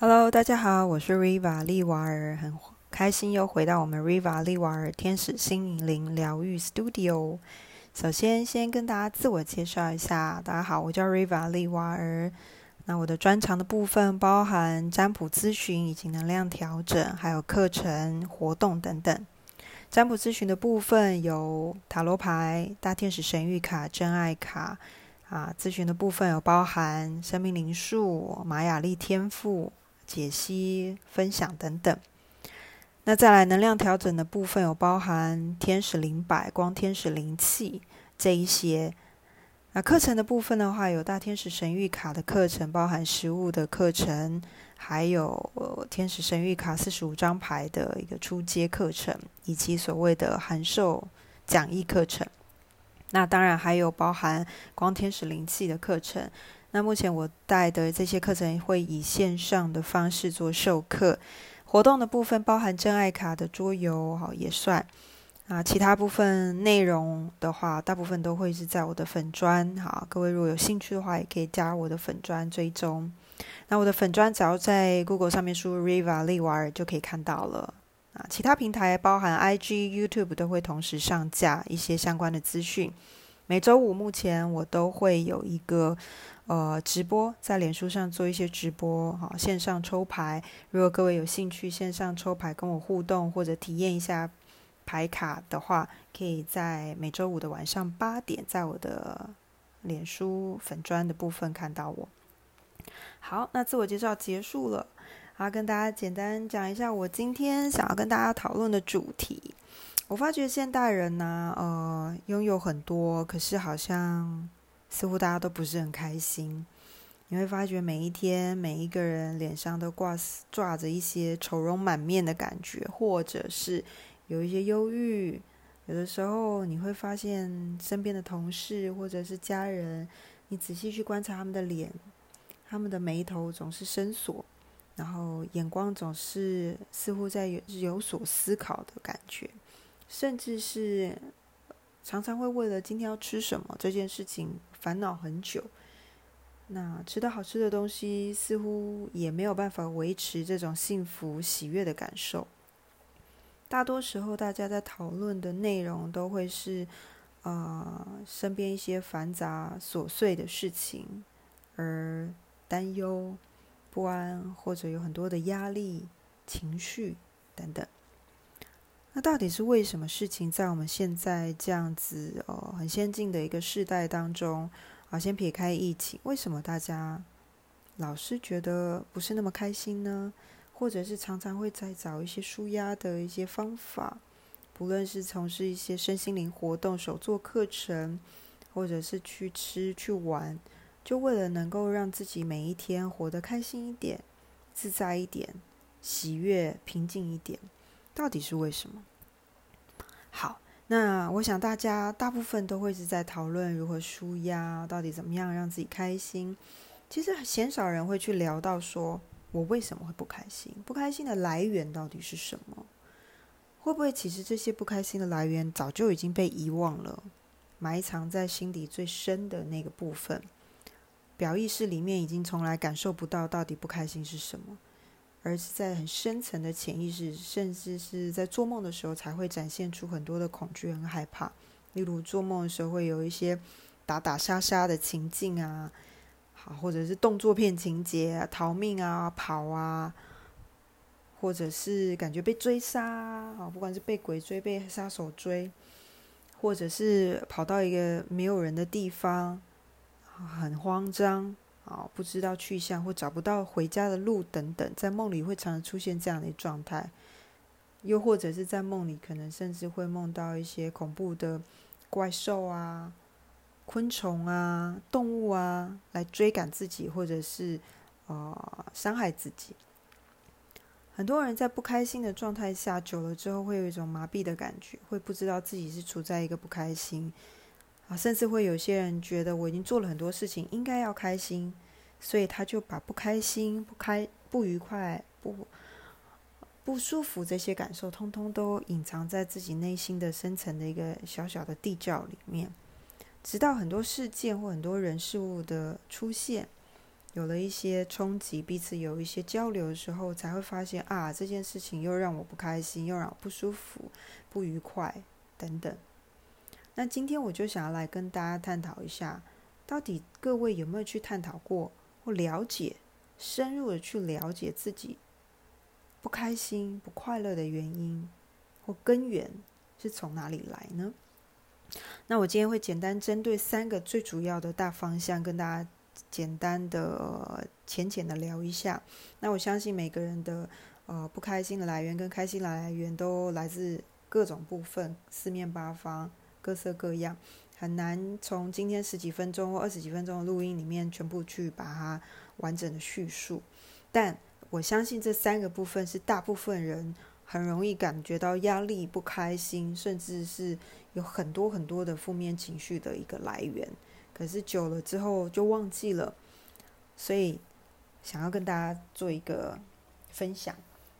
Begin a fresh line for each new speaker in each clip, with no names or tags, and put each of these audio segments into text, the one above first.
Hello，大家好，我是 Riva 利瓦尔，很开心又回到我们 Riva 利瓦尔天使心灵疗愈 Studio。首先，先跟大家自我介绍一下，大家好，我叫 Riva 利瓦尔。那我的专长的部分包含占卜咨询以及能量调整，还有课程活动等等。占卜咨询的部分有塔罗牌、大天使神谕卡、真爱卡。啊，咨询的部分有包含生命灵数、玛雅历天赋。解析、分享等等。那再来能量调整的部分，有包含天使灵摆、光天使灵气这一些。那课程的部分的话，有大天使神谕卡的课程，包含实物的课程，还有天使神谕卡四十五张牌的一个初阶课程，以及所谓的函授讲义课程。那当然还有包含光天使灵气的课程。那目前我带的这些课程会以线上的方式做授课，活动的部分包含真爱卡的桌游，哈也算啊。其他部分内容的话，大部分都会是在我的粉砖，好，各位如果有兴趣的话，也可以加我的粉砖追踪。那我的粉砖只要在 Google 上面输入 Riva 利瓦尔就可以看到了啊。其他平台包含 IG、YouTube 都会同时上架一些相关的资讯。每周五目前我都会有一个。呃，直播在脸书上做一些直播，哈，线上抽牌。如果各位有兴趣线上抽牌跟我互动或者体验一下牌卡的话，可以在每周五的晚上八点，在我的脸书粉砖的部分看到我。好，那自我介绍结束了，好，跟大家简单讲一下我今天想要跟大家讨论的主题。我发觉现代人呢，呃，拥有很多，可是好像。似乎大家都不是很开心，你会发觉每一天每一个人脸上都挂挂着一些愁容满面的感觉，或者是有一些忧郁。有的时候你会发现身边的同事或者是家人，你仔细去观察他们的脸，他们的眉头总是深锁，然后眼光总是似乎在有有所思考的感觉，甚至是常常会为了今天要吃什么这件事情。烦恼很久，那吃到好吃的东西，似乎也没有办法维持这种幸福喜悦的感受。大多时候，大家在讨论的内容都会是，啊，身边一些繁杂琐碎的事情，而担忧、不安，或者有很多的压力、情绪等等。那到底是为什么事情在我们现在这样子哦很先进的一个时代当中啊，先撇开疫情，为什么大家老是觉得不是那么开心呢？或者是常常会在找一些舒压的一些方法，不论是从事一些身心灵活动、手作课程，或者是去吃去玩，就为了能够让自己每一天活得开心一点、自在一点、喜悦平静一点。到底是为什么？好，那我想大家大部分都会是在讨论如何舒压，到底怎么样让自己开心。其实鲜少人会去聊到说，我为什么会不开心？不开心的来源到底是什么？会不会其实这些不开心的来源早就已经被遗忘了，埋藏在心底最深的那个部分，表意识里面已经从来感受不到到底不开心是什么。而是在很深层的潜意识，甚至是在做梦的时候，才会展现出很多的恐惧和害怕。例如做梦的时候，会有一些打打杀杀的情境啊，好，或者是动作片情节，逃命啊、跑啊，或者是感觉被追杀啊，不管是被鬼追、被杀手追，或者是跑到一个没有人的地方，很慌张。啊，不知道去向或找不到回家的路等等，在梦里会常常出现这样的状态，又或者是在梦里，可能甚至会梦到一些恐怖的怪兽啊、昆虫啊、动物啊来追赶自己，或者是啊伤害自己。很多人在不开心的状态下久了之后，会有一种麻痹的感觉，会不知道自己是处在一个不开心。甚至会有些人觉得我已经做了很多事情，应该要开心，所以他就把不开心、不开、不愉快、不不舒服这些感受，通通都隐藏在自己内心的深层的一个小小的地窖里面。直到很多事件或很多人事物的出现，有了一些冲击，彼此有一些交流的时候，才会发现啊，这件事情又让我不开心，又让我不舒服、不愉快等等。那今天我就想要来跟大家探讨一下，到底各位有没有去探讨过或了解、深入的去了解自己不开心、不快乐的原因或根源是从哪里来呢？那我今天会简单针对三个最主要的大方向跟大家。简单的、浅浅的聊一下。那我相信每个人的呃不开心的来源跟开心来源都来自各种部分，四面八方、各色各样，很难从今天十几分钟或二十几分钟的录音里面全部去把它完整的叙述。但我相信这三个部分是大部分人很容易感觉到压力、不开心，甚至是有很多很多的负面情绪的一个来源。可是久了之后就忘记了，所以想要跟大家做一个分享。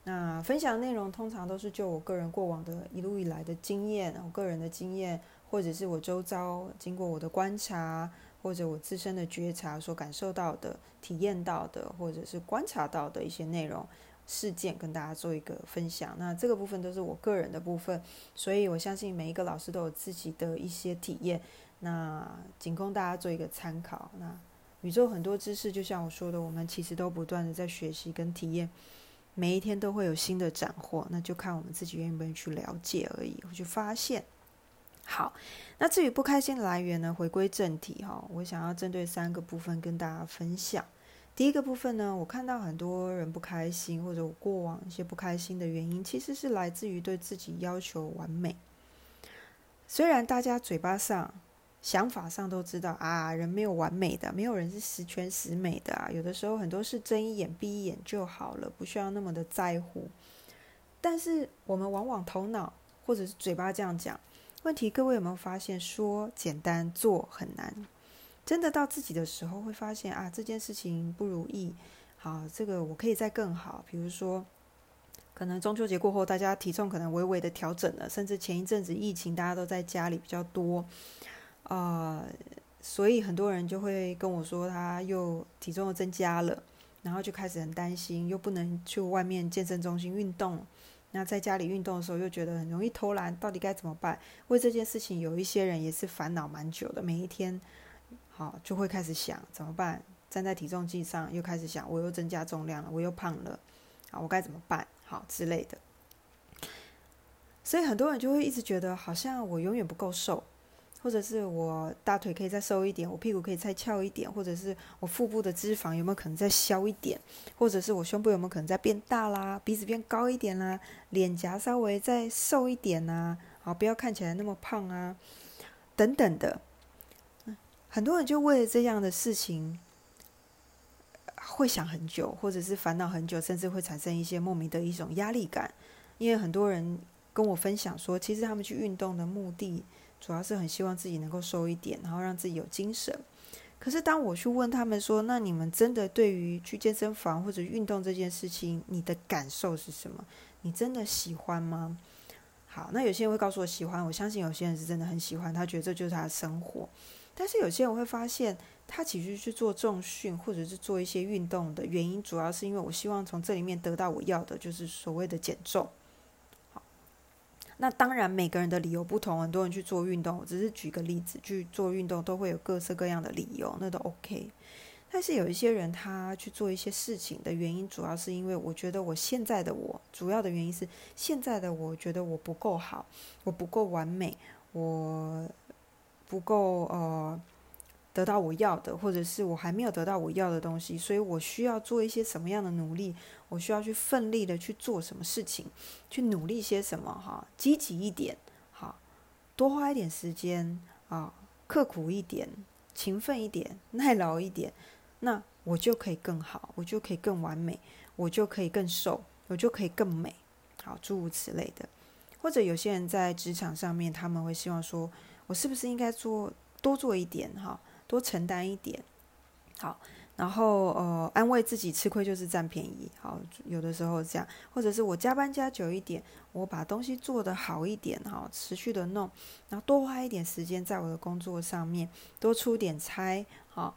那分享内容通常都是就我个人过往的一路以来的经验，我个人的经验，或者是我周遭经过我的观察，或者我自身的觉察所感受到的、体验到的，或者是观察到的一些内容事件，跟大家做一个分享。那这个部分都是我个人的部分，所以我相信每一个老师都有自己的一些体验。那仅供大家做一个参考。那宇宙很多知识，就像我说的，我们其实都不断的在学习跟体验，每一天都会有新的斩获，那就看我们自己愿不愿意去了解而已，去发现。好，那至于不开心的来源呢？回归正题哈，我想要针对三个部分跟大家分享。第一个部分呢，我看到很多人不开心，或者我过往一些不开心的原因，其实是来自于对自己要求完美。虽然大家嘴巴上，想法上都知道啊，人没有完美的，没有人是十全十美的啊。有的时候很多事睁一眼闭一眼就好了，不需要那么的在乎。但是我们往往头脑或者是嘴巴这样讲，问题各位有没有发现，说简单做很难？真的到自己的时候会发现啊，这件事情不如意。好，这个我可以再更好。比如说，可能中秋节过后，大家体重可能微微的调整了，甚至前一阵子疫情，大家都在家里比较多。啊，所以很多人就会跟我说，他又体重又增加了，然后就开始很担心，又不能去外面健身中心运动，那在家里运动的时候又觉得很容易偷懒，到底该怎么办？为这件事情，有一些人也是烦恼蛮久的，每一天，好就会开始想怎么办？站在体重计上又开始想，我又增加重量了，我又胖了，啊，我该怎么办？好之类的，所以很多人就会一直觉得，好像我永远不够瘦。或者是我大腿可以再瘦一点，我屁股可以再翘一点，或者是我腹部的脂肪有没有可能再消一点，或者是我胸部有没有可能再变大啦，鼻子变高一点啦，脸颊稍微再瘦一点呐，好不要看起来那么胖啊，等等的。很多人就为了这样的事情会想很久，或者是烦恼很久，甚至会产生一些莫名的一种压力感，因为很多人跟我分享说，其实他们去运动的目的。主要是很希望自己能够瘦一点，然后让自己有精神。可是当我去问他们说：“那你们真的对于去健身房或者运动这件事情，你的感受是什么？你真的喜欢吗？”好，那有些人会告诉我喜欢，我相信有些人是真的很喜欢，他觉得这就是他的生活。但是有些人会发现，他其实去做重训或者是做一些运动的原因，主要是因为我希望从这里面得到我要的，就是所谓的减重。那当然，每个人的理由不同，很多人去做运动，我只是举个例子，去做运动都会有各式各样的理由，那都 OK。但是有一些人他去做一些事情的原因，主要是因为我觉得我现在的我，主要的原因是现在的我觉得我不够好，我不够完美，我不够呃。得到我要的，或者是我还没有得到我要的东西，所以我需要做一些什么样的努力？我需要去奋力的去做什么事情，去努力些什么？哈，积极一点，好，多花一点时间啊，刻苦一点，勤奋一点，耐劳一点，那我就可以更好，我就可以更完美，我就可以更瘦，我就可以更美，好，诸如此类的。或者有些人在职场上面，他们会希望说，我是不是应该做多做一点？哈。多承担一点，好，然后呃，安慰自己吃亏就是占便宜，好，有的时候这样，或者是我加班加久一点，我把东西做得好一点，哈，持续的弄，然后多花一点时间在我的工作上面，多出点差，好，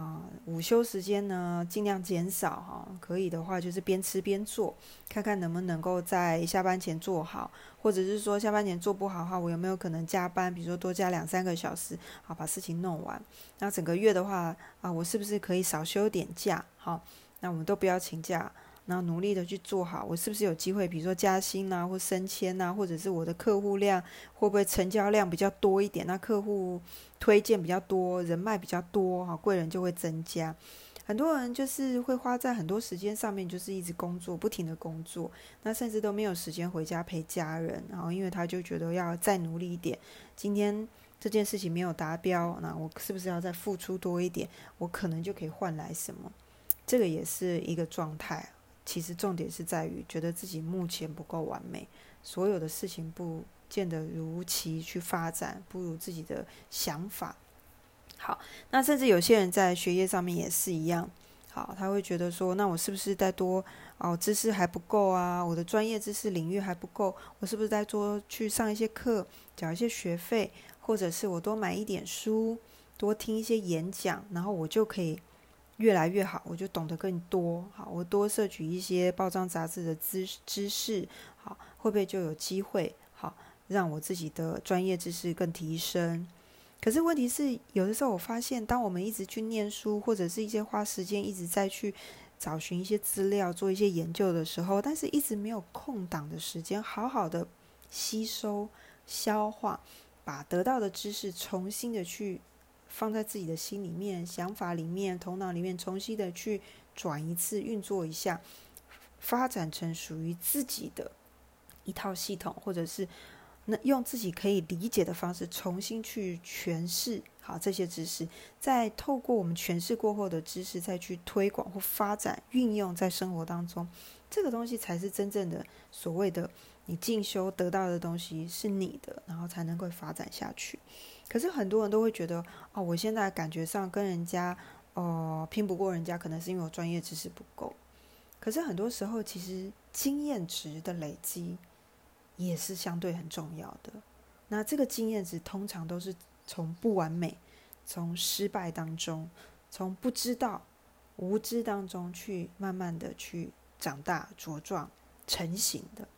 啊，午休时间呢，尽量减少哈，可以的话就是边吃边做，看看能不能够在下班前做好，或者是说下班前做不好的话，我有没有可能加班，比如说多加两三个小时，好把事情弄完。那整个月的话啊，我是不是可以少休点假？好，那我们都不要请假。然后努力的去做好，我是不是有机会？比如说加薪啊，或升迁啊，或者是我的客户量会不会成交量比较多一点？那客户推荐比较多，人脉比较多，哈，贵人就会增加。很多人就是会花在很多时间上面，就是一直工作，不停的工作，那甚至都没有时间回家陪家人。然后因为他就觉得要再努力一点，今天这件事情没有达标，那我是不是要再付出多一点？我可能就可以换来什么？这个也是一个状态。其实重点是在于觉得自己目前不够完美，所有的事情不见得如期去发展，不如自己的想法。好，那甚至有些人在学业上面也是一样。好，他会觉得说，那我是不是再多哦，知识还不够啊？我的专业知识领域还不够，我是不是再多去上一些课，缴一些学费，或者是我多买一点书，多听一些演讲，然后我就可以。越来越好，我就懂得更多。好，我多摄取一些报章杂志的知知识，好，会不会就有机会好让我自己的专业知识更提升？可是问题是，有的时候我发现，当我们一直去念书，或者是一些花时间一直在去找寻一些资料、做一些研究的时候，但是一直没有空档的时间，好好的吸收、消化，把得到的知识重新的去。放在自己的心里面、想法里面、头脑里面，重新的去转一次、运作一下，发展成属于自己的一套系统，或者是那用自己可以理解的方式重新去诠释好这些知识，再透过我们诠释过后的知识，再去推广或发展、运用在生活当中，这个东西才是真正的所谓的你进修得到的东西是你的，然后才能够发展下去。可是很多人都会觉得，哦，我现在感觉上跟人家，哦，拼不过人家，可能是因为我专业知识不够。可是很多时候，其实经验值的累积也是相对很重要的。那这个经验值通常都是从不完美、从失败当中、从不知道、无知当中去慢慢的去长大、茁壮、成型的。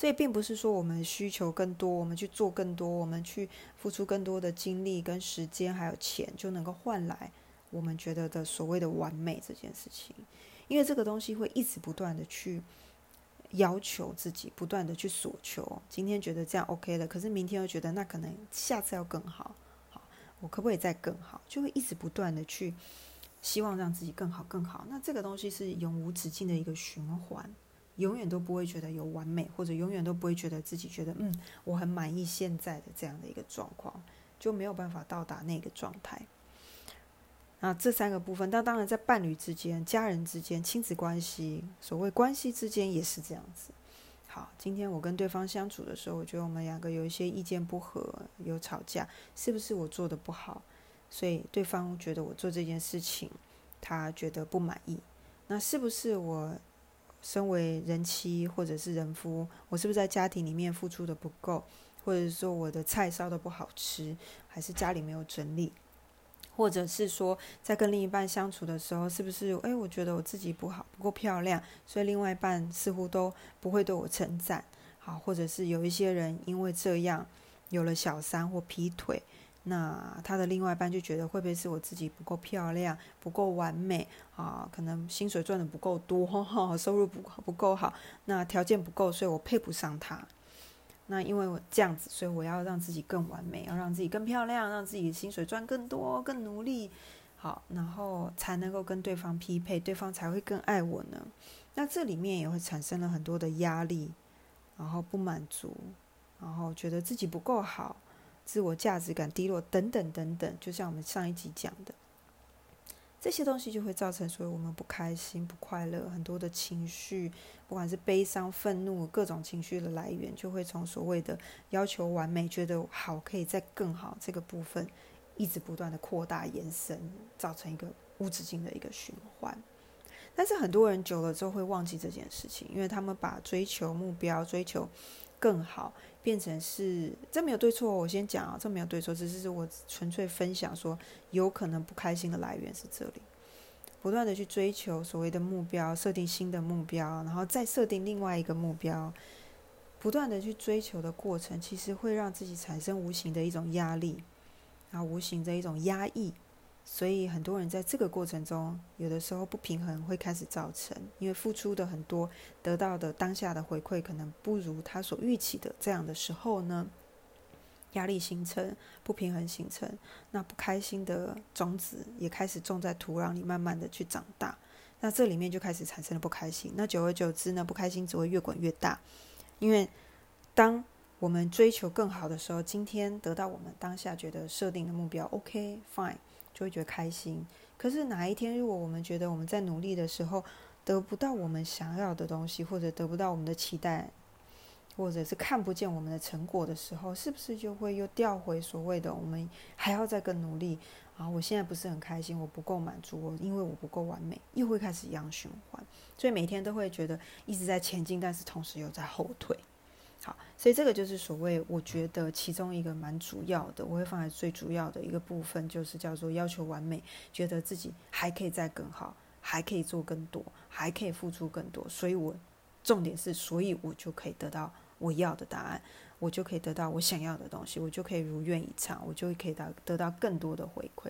所以并不是说我们需求更多，我们去做更多，我们去付出更多的精力、跟时间还有钱，就能够换来我们觉得的所谓的完美这件事情。因为这个东西会一直不断的去要求自己，不断的去索求。今天觉得这样 OK 了，可是明天又觉得那可能下次要更好。好，我可不可以再更好？就会一直不断的去希望让自己更好、更好。那这个东西是永无止境的一个循环。永远都不会觉得有完美，或者永远都不会觉得自己觉得嗯，我很满意现在的这样的一个状况，就没有办法到达那个状态。那这三个部分，那当然在伴侣之间、家人之间、亲子关系，所谓关系之间也是这样子。好，今天我跟对方相处的时候，我觉得我们两个有一些意见不合，有吵架，是不是我做的不好？所以对方觉得我做这件事情，他觉得不满意。那是不是我？身为人妻或者是人夫，我是不是在家庭里面付出的不够，或者是说我的菜烧的不好吃，还是家里没有整理，或者是说在跟另一半相处的时候，是不是诶，我觉得我自己不好，不够漂亮，所以另外一半似乎都不会对我称赞，好，或者是有一些人因为这样有了小三或劈腿。那他的另外一半就觉得会不会是我自己不够漂亮、不够完美啊？可能薪水赚的不够多，收入不不够好，那条件不够，所以我配不上他。那因为我这样子，所以我要让自己更完美，要让自己更漂亮，让自己薪水赚更多、更努力，好，然后才能够跟对方匹配，对方才会更爱我呢。那这里面也会产生了很多的压力，然后不满足，然后觉得自己不够好。自我价值感低落等等等等，就像我们上一集讲的，这些东西就会造成所以我们不开心、不快乐，很多的情绪，不管是悲伤、愤怒，各种情绪的来源，就会从所谓的要求完美、觉得好可以再更好这个部分，一直不断的扩大延伸，造成一个无止境的一个循环。但是很多人久了之后会忘记这件事情，因为他们把追求目标、追求更好，变成是这没有对错。我先讲啊，这没有对错，只是我纯粹分享说，有可能不开心的来源是这里。不断的去追求所谓的目标，设定新的目标，然后再设定另外一个目标，不断的去追求的过程，其实会让自己产生无形的一种压力，然后无形的一种压抑。所以很多人在这个过程中，有的时候不平衡会开始造成，因为付出的很多，得到的当下的回馈可能不如他所预期的，这样的时候呢，压力形成，不平衡形成，那不开心的种子也开始种在土壤里，慢慢的去长大，那这里面就开始产生了不开心，那久而久之呢，不开心只会越滚越大，因为当我们追求更好的时候，今天得到我们当下觉得设定的目标，OK，fine。就会觉得开心。可是哪一天，如果我们觉得我们在努力的时候得不到我们想要的东西，或者得不到我们的期待，或者是看不见我们的成果的时候，是不是就会又调回所谓的我们还要再更努力啊？我现在不是很开心，我不够满足，我因为我不够完美，又会开始一样循环。所以每天都会觉得一直在前进，但是同时又在后退。好，所以这个就是所谓，我觉得其中一个蛮主要的，我会放在最主要的一个部分，就是叫做要求完美，觉得自己还可以再更好，还可以做更多，还可以付出更多。所以我重点是，所以我就可以得到我要的答案，我就可以得到我想要的东西，我就可以如愿以偿，我就可以得得到更多的回馈。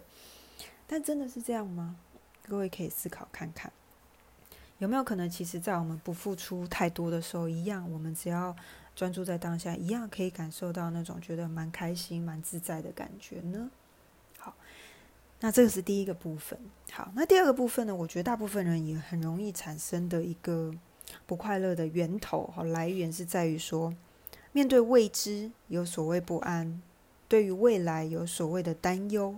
但真的是这样吗？各位可以思考看看，有没有可能，其实，在我们不付出太多的时候，一样，我们只要。专注在当下，一样可以感受到那种觉得蛮开心、蛮自在的感觉呢。好，那这个是第一个部分。好，那第二个部分呢？我觉得大部分人也很容易产生的一个不快乐的源头和来源是在于说，面对未知有所谓不安，对于未来有所谓的担忧。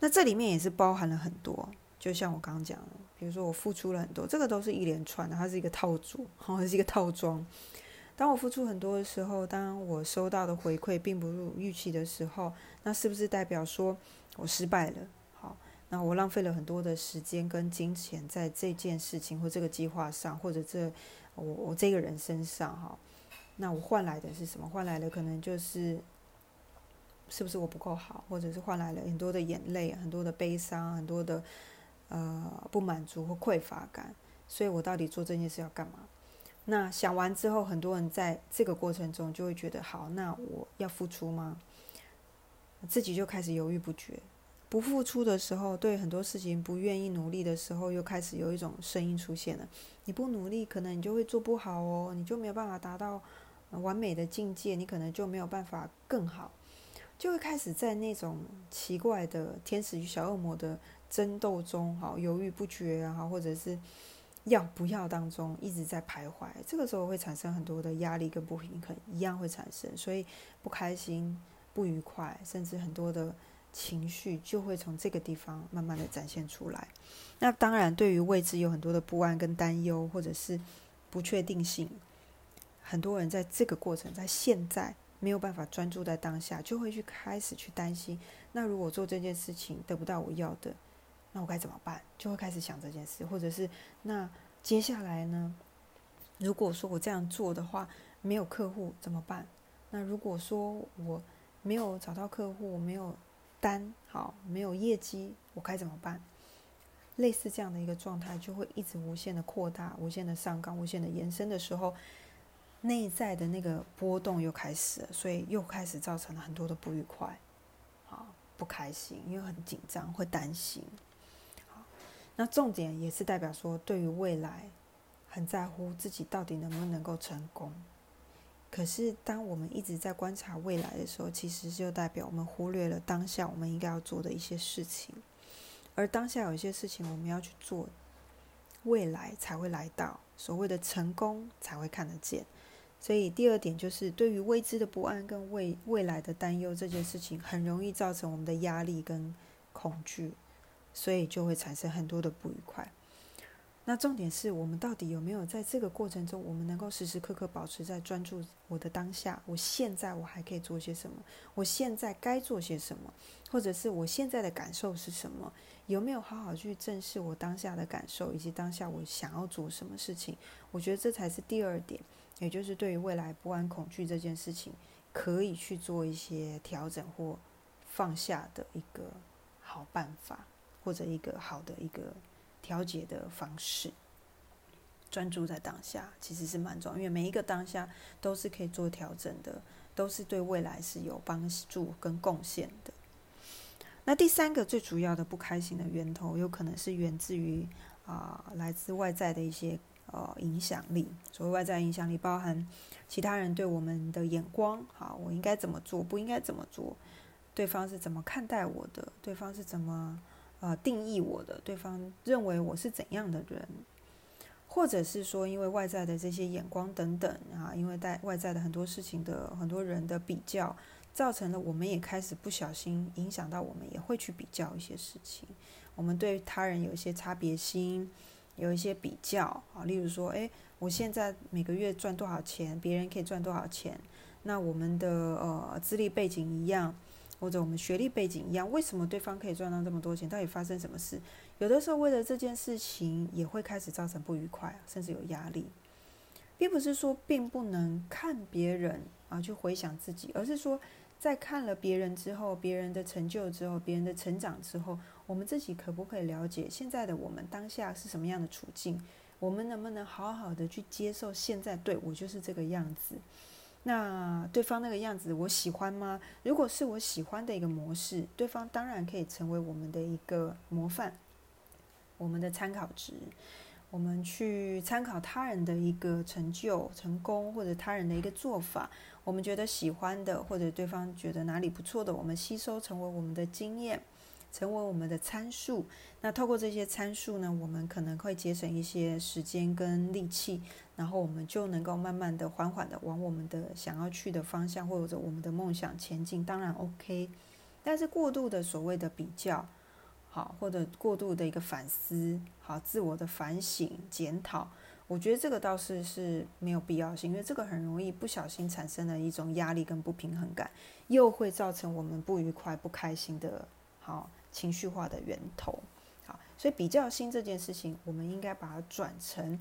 那这里面也是包含了很多，就像我刚刚讲的，比如说我付出了很多，这个都是一连串的，它是一个套组，好，是一个套装。当我付出很多的时候，当我收到的回馈并不如预期的时候，那是不是代表说我失败了？好，那我浪费了很多的时间跟金钱在这件事情或这个计划上，或者这我我这个人身上哈？那我换来的是什么？换来的可能就是是不是我不够好，或者是换来了很多的眼泪、很多的悲伤、很多的呃不满足或匮乏感。所以我到底做这件事要干嘛？那想完之后，很多人在这个过程中就会觉得：好，那我要付出吗？自己就开始犹豫不决。不付出的时候，对很多事情不愿意努力的时候，又开始有一种声音出现了：你不努力，可能你就会做不好哦，你就没有办法达到完美的境界，你可能就没有办法更好，就会开始在那种奇怪的天使与小恶魔的争斗中，哈，犹豫不决啊，或者是。要不要当中一直在徘徊，这个时候会产生很多的压力跟不平衡，一样会产生，所以不开心、不愉快，甚至很多的情绪就会从这个地方慢慢的展现出来。那当然，对于未知有很多的不安跟担忧，或者是不确定性，很多人在这个过程，在现在没有办法专注在当下，就会去开始去担心。那如果做这件事情得不到我要的？那我该怎么办？就会开始想这件事，或者是那接下来呢？如果说我这样做的话，没有客户怎么办？那如果说我没有找到客户，没有单，好，没有业绩，我该怎么办？类似这样的一个状态，就会一直无限的扩大、无限的上纲、无限的延伸的时候，内在的那个波动又开始了，所以又开始造成了很多的不愉快，好，不开心，因为很紧张，会担心。那重点也是代表说，对于未来很在乎自己到底能不能够成功。可是，当我们一直在观察未来的时候，其实就代表我们忽略了当下我们应该要做的一些事情。而当下有一些事情我们要去做，未来才会来到，所谓的成功才会看得见。所以，第二点就是对于未知的不安跟未未来的担忧这件事情，很容易造成我们的压力跟恐惧。所以就会产生很多的不愉快。那重点是我们到底有没有在这个过程中，我们能够时时刻刻保持在专注我的当下？我现在我还可以做些什么？我现在该做些什么？或者是我现在的感受是什么？有没有好好去正视我当下的感受，以及当下我想要做什么事情？我觉得这才是第二点。也就是对于未来不安恐惧这件事情，可以去做一些调整或放下的一个好办法，或者一个好的一个调节的方式。专注在当下其实是蛮重要，因为每一个当下都是可以做调整的，都是对未来是有帮助跟贡献的。那第三个最主要的不开心的源头，有可能是源自于啊来自外在的一些呃影响力。所谓外在影响力，包含其他人对我们的眼光，好，我应该怎么做，不应该怎么做，对方是怎么看待我的，对方是怎么呃定义我的，对方认为我是怎样的人。或者是说，因为外在的这些眼光等等啊，因为带外在的很多事情的很多人的比较，造成了我们也开始不小心影响到我们，也会去比较一些事情。我们对他人有一些差别心，有一些比较啊，例如说，诶，我现在每个月赚多少钱，别人可以赚多少钱，那我们的呃资历背景一样。或者我们学历背景一样，为什么对方可以赚到这么多钱？到底发生什么事？有的时候为了这件事情，也会开始造成不愉快，甚至有压力，并不是说并不能看别人啊去回想自己，而是说在看了别人之后，别人的成就之后，别人的成长之后，我们自己可不可以了解现在的我们当下是什么样的处境？我们能不能好好的去接受现在？对我就是这个样子。那对方那个样子我喜欢吗？如果是我喜欢的一个模式，对方当然可以成为我们的一个模范，我们的参考值。我们去参考他人的一个成就、成功，或者他人的一个做法，我们觉得喜欢的，或者对方觉得哪里不错的，我们吸收成为我们的经验。成为我们的参数，那透过这些参数呢，我们可能会节省一些时间跟力气，然后我们就能够慢慢的、缓缓的往我们的想要去的方向或者我们的梦想前进。当然 OK，但是过度的所谓的比较，好或者过度的一个反思，好自我的反省检讨，我觉得这个倒是是没有必要性，因为这个很容易不小心产生了一种压力跟不平衡感，又会造成我们不愉快、不开心的。好，情绪化的源头。好，所以比较心这件事情，我们应该把它转成，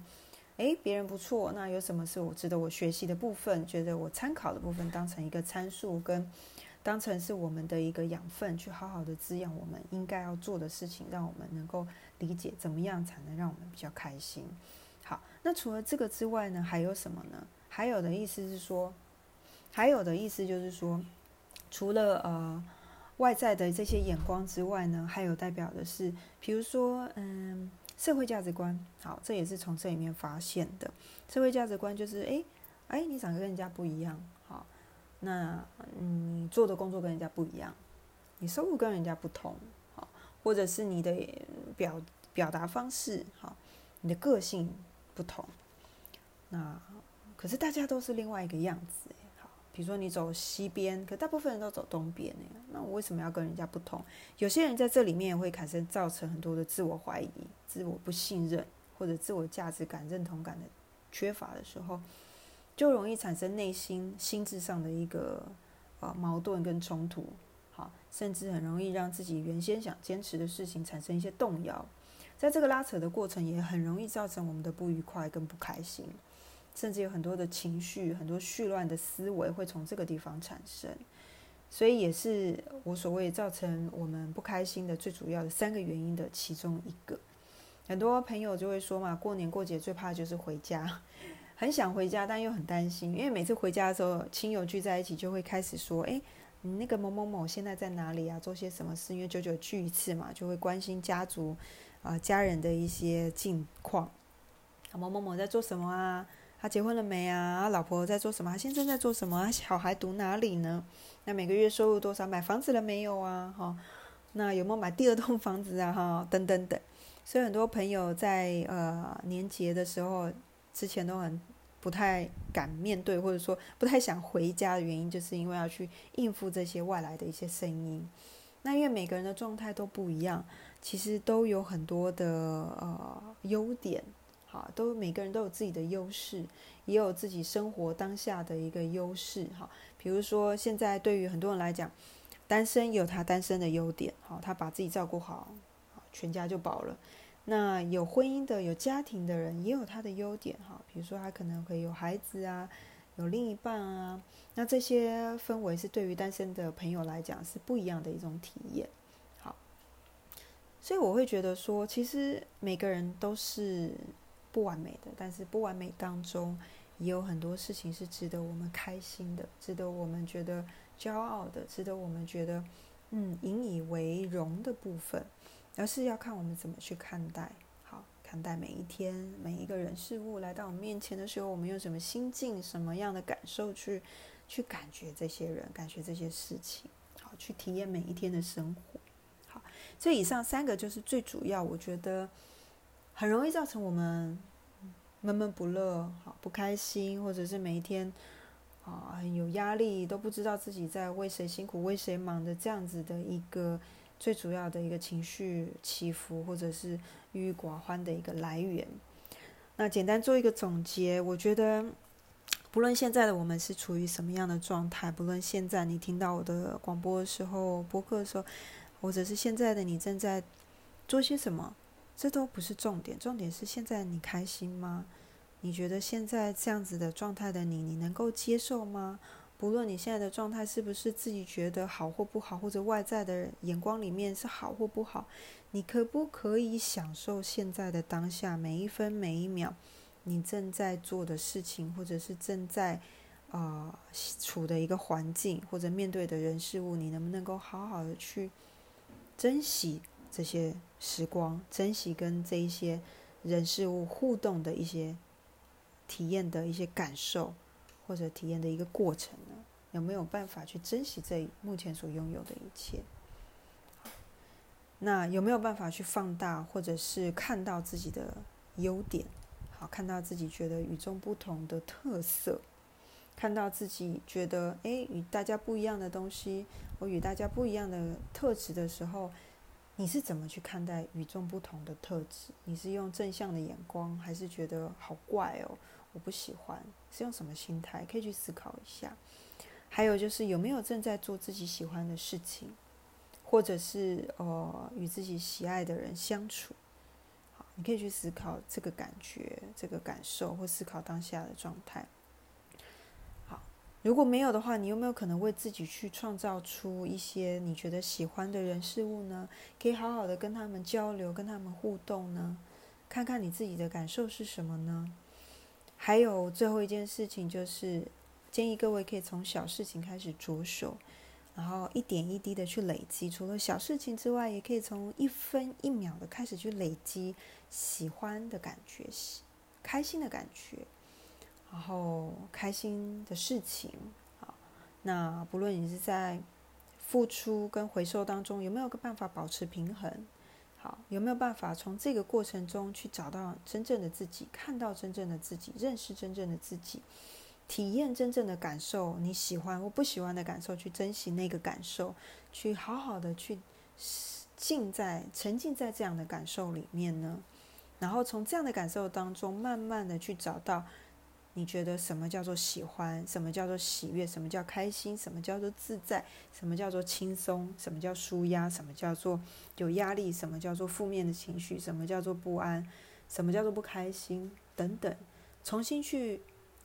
诶，别人不错，那有什么是我值得我学习的部分，觉得我参考的部分，当成一个参数，跟当成是我们的一个养分，去好好的滋养我们应该要做的事情，让我们能够理解怎么样才能让我们比较开心。好，那除了这个之外呢，还有什么呢？还有的意思是说，还有的意思就是说，除了呃。外在的这些眼光之外呢，还有代表的是，比如说，嗯，社会价值观。好，这也是从这里面发现的。社会价值观就是，哎，哎，你长得跟人家不一样，好，那你做的工作跟人家不一样，你收入跟人家不同，好，或者是你的表表达方式，好，你的个性不同，那可是大家都是另外一个样子。比如说你走西边，可大部分人都走东边。那我为什么要跟人家不同？有些人在这里面会产生造成很多的自我怀疑、自我不信任，或者自我价值感、认同感的缺乏的时候，就容易产生内心心智上的一个啊矛盾跟冲突。好，甚至很容易让自己原先想坚持的事情产生一些动摇。在这个拉扯的过程，也很容易造成我们的不愉快跟不开心。甚至有很多的情绪，很多絮乱的思维会从这个地方产生，所以也是我所谓造成我们不开心的最主要的三个原因的其中一个。很多朋友就会说嘛，过年过节最怕就是回家，很想回家，但又很担心，因为每次回家的时候，亲友聚在一起就会开始说：“诶，你那个某某某现在在哪里啊？做些什么事？”因为久久聚一次嘛，就会关心家族啊家人的一些近况。某某某在做什么啊？他结婚了没啊？老婆在做什么？他现在在做什么？小孩读哪里呢？那每个月收入多少？买房子了没有啊？哈，那有没有买第二栋房子啊？哈，等等等。所以很多朋友在呃年节的时候之前都很不太敢面对，或者说不太想回家的原因，就是因为要去应付这些外来的一些声音。那因为每个人的状态都不一样，其实都有很多的呃优点。啊，都每个人都有自己的优势，也有自己生活当下的一个优势。哈，比如说现在对于很多人来讲，单身有他单身的优点，好，他把自己照顾好，全家就饱了。那有婚姻的、有家庭的人也有他的优点，哈，比如说他可能会有孩子啊，有另一半啊，那这些氛围是对于单身的朋友来讲是不一样的一种体验。好，所以我会觉得说，其实每个人都是不完美的，但是不完美当中也有很多事情是值得我们开心的，值得我们觉得骄傲的，值得我们觉得嗯引以为荣的部分，而是要看我们怎么去看待。好看待每一天每一个人事物来到我们面前的时候，我们用什么心境、什么样的感受去去感觉这些人、感觉这些事情，好，去体验每一天的生活。好，这以上三个就是最主要，我觉得很容易造成我们闷闷不乐、好不开心，或者是每一天啊很有压力，都不知道自己在为谁辛苦、为谁忙的这样子的一个。最主要的一个情绪起伏，或者是郁郁寡欢的一个来源。那简单做一个总结，我觉得，不论现在的我们是处于什么样的状态，不论现在你听到我的广播的时候、播客的时候，或者是现在的你正在做些什么，这都不是重点。重点是现在你开心吗？你觉得现在这样子的状态的你，你能够接受吗？不论你现在的状态是不是自己觉得好或不好，或者外在的眼光里面是好或不好，你可不可以享受现在的当下每一分每一秒你正在做的事情，或者是正在啊处的一个环境，或者面对的人事物，你能不能够好好的去珍惜这些时光，珍惜跟这一些人事物互动的一些体验的一些感受？或者体验的一个过程呢？有没有办法去珍惜这目前所拥有的一切？那有没有办法去放大，或者是看到自己的优点？好，看到自己觉得与众不同的特色，看到自己觉得诶与大家不一样的东西，我与大家不一样的特质的时候，你是怎么去看待与众不同的特质？你是用正向的眼光，还是觉得好怪哦？我不喜欢，是用什么心态？可以去思考一下。还有就是有没有正在做自己喜欢的事情，或者是呃与自己喜爱的人相处。好，你可以去思考这个感觉、这个感受，或思考当下的状态。如果没有的话，你有没有可能为自己去创造出一些你觉得喜欢的人事物呢？可以好好的跟他们交流，跟他们互动呢？看看你自己的感受是什么呢？还有最后一件事情，就是建议各位可以从小事情开始着手，然后一点一滴的去累积。除了小事情之外，也可以从一分一秒的开始去累积喜欢的感觉、开心的感觉，然后开心的事情。好，那不论你是在付出跟回收当中，有没有个办法保持平衡？好，有没有办法从这个过程中去找到真正的自己，看到真正的自己，认识真正的自己，体验真正的感受？你喜欢或不喜欢的感受，去珍惜那个感受，去好好的去浸在、沉浸在这样的感受里面呢？然后从这样的感受当中，慢慢的去找到。你觉得什么叫做喜欢？什么叫做喜悦？什么叫开心？什么叫做自在？什么叫做轻松？什么叫舒压？什么叫做有压力？什么叫做负面的情绪？什么叫做不安？什么叫做不开心？等等，重新去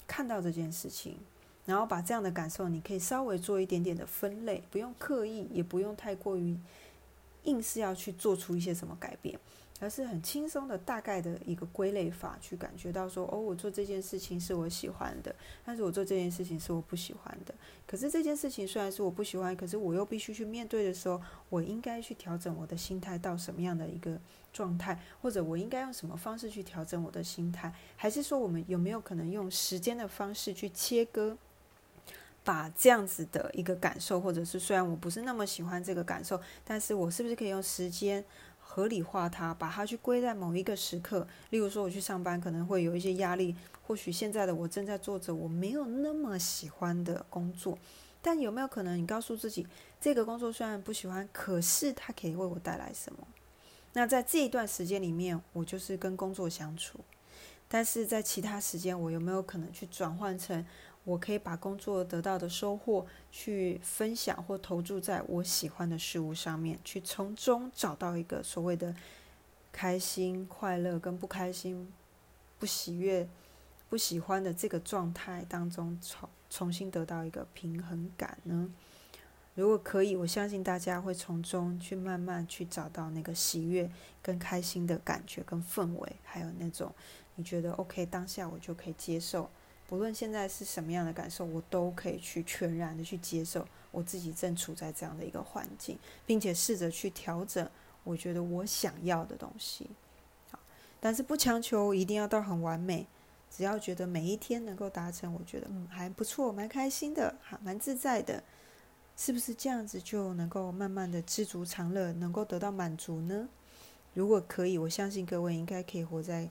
看到这件事情，然后把这样的感受，你可以稍微做一点点的分类，不用刻意，也不用太过于硬是要去做出一些什么改变。而是很轻松的大概的一个归类法，去感觉到说，哦，我做这件事情是我喜欢的，但是我做这件事情是我不喜欢的。可是这件事情虽然是我不喜欢，可是我又必须去面对的时候，我应该去调整我的心态到什么样的一个状态，或者我应该用什么方式去调整我的心态？还是说，我们有没有可能用时间的方式去切割，把这样子的一个感受，或者是虽然我不是那么喜欢这个感受，但是我是不是可以用时间？合理化它，把它去归在某一个时刻。例如说，我去上班可能会有一些压力，或许现在的我正在做着我没有那么喜欢的工作，但有没有可能你告诉自己，这个工作虽然不喜欢，可是它可以为我带来什么？那在这一段时间里面，我就是跟工作相处，但是在其他时间，我有没有可能去转换成？我可以把工作得到的收获去分享或投注在我喜欢的事物上面，去从中找到一个所谓的开心、快乐跟不开心、不喜悦、不喜欢的这个状态当中重重新得到一个平衡感呢？如果可以，我相信大家会从中去慢慢去找到那个喜悦跟开心的感觉跟氛围，还有那种你觉得 OK 当下我就可以接受，不论现在是什么样的感受，我都可以去全然的去接受我自己正处在这样的一个环境，并且试着去调整我觉得我想要的东西。好，但是不强求一定要到很完美，只要觉得每一天能够达成，我觉得嗯还不错，蛮开心的，哈，蛮自在的。是不是这样子就能够慢慢的知足常乐，能够得到满足呢？如果可以，我相信各位应该可以活在，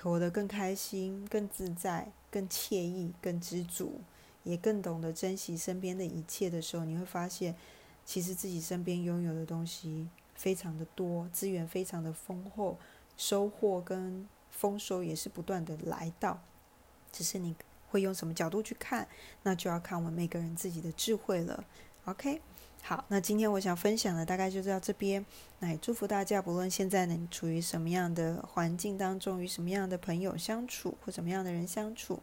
活得更开心、更自在、更惬意、更知足，也更懂得珍惜身边的一切的时候，你会发现，其实自己身边拥有的东西非常的多，资源非常的丰厚，收获跟丰收也是不断的来到，只是你会用什么角度去看，那就要看我们每个人自己的智慧了。OK，好，那今天我想分享的大概就到这边。那也祝福大家，不论现在呢处于什么样的环境当中，与什么样的朋友相处，或什么样的人相处，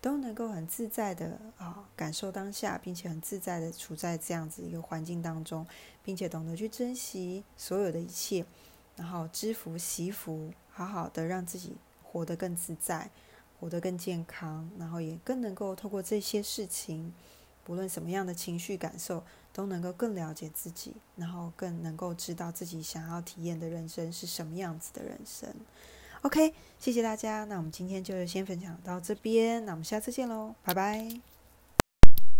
都能够很自在的啊感受当下，并且很自在的处在这样子一个环境当中，并且懂得去珍惜所有的一切，然后知福惜福，好好的让自己活得更自在，活得更健康，然后也更能够透过这些事情。不论什么样的情绪感受，都能够更了解自己，然后更能够知道自己想要体验的人生是什么样子的人生。OK，谢谢大家，那我们今天就先分享到这边，那我们下次见喽，拜拜。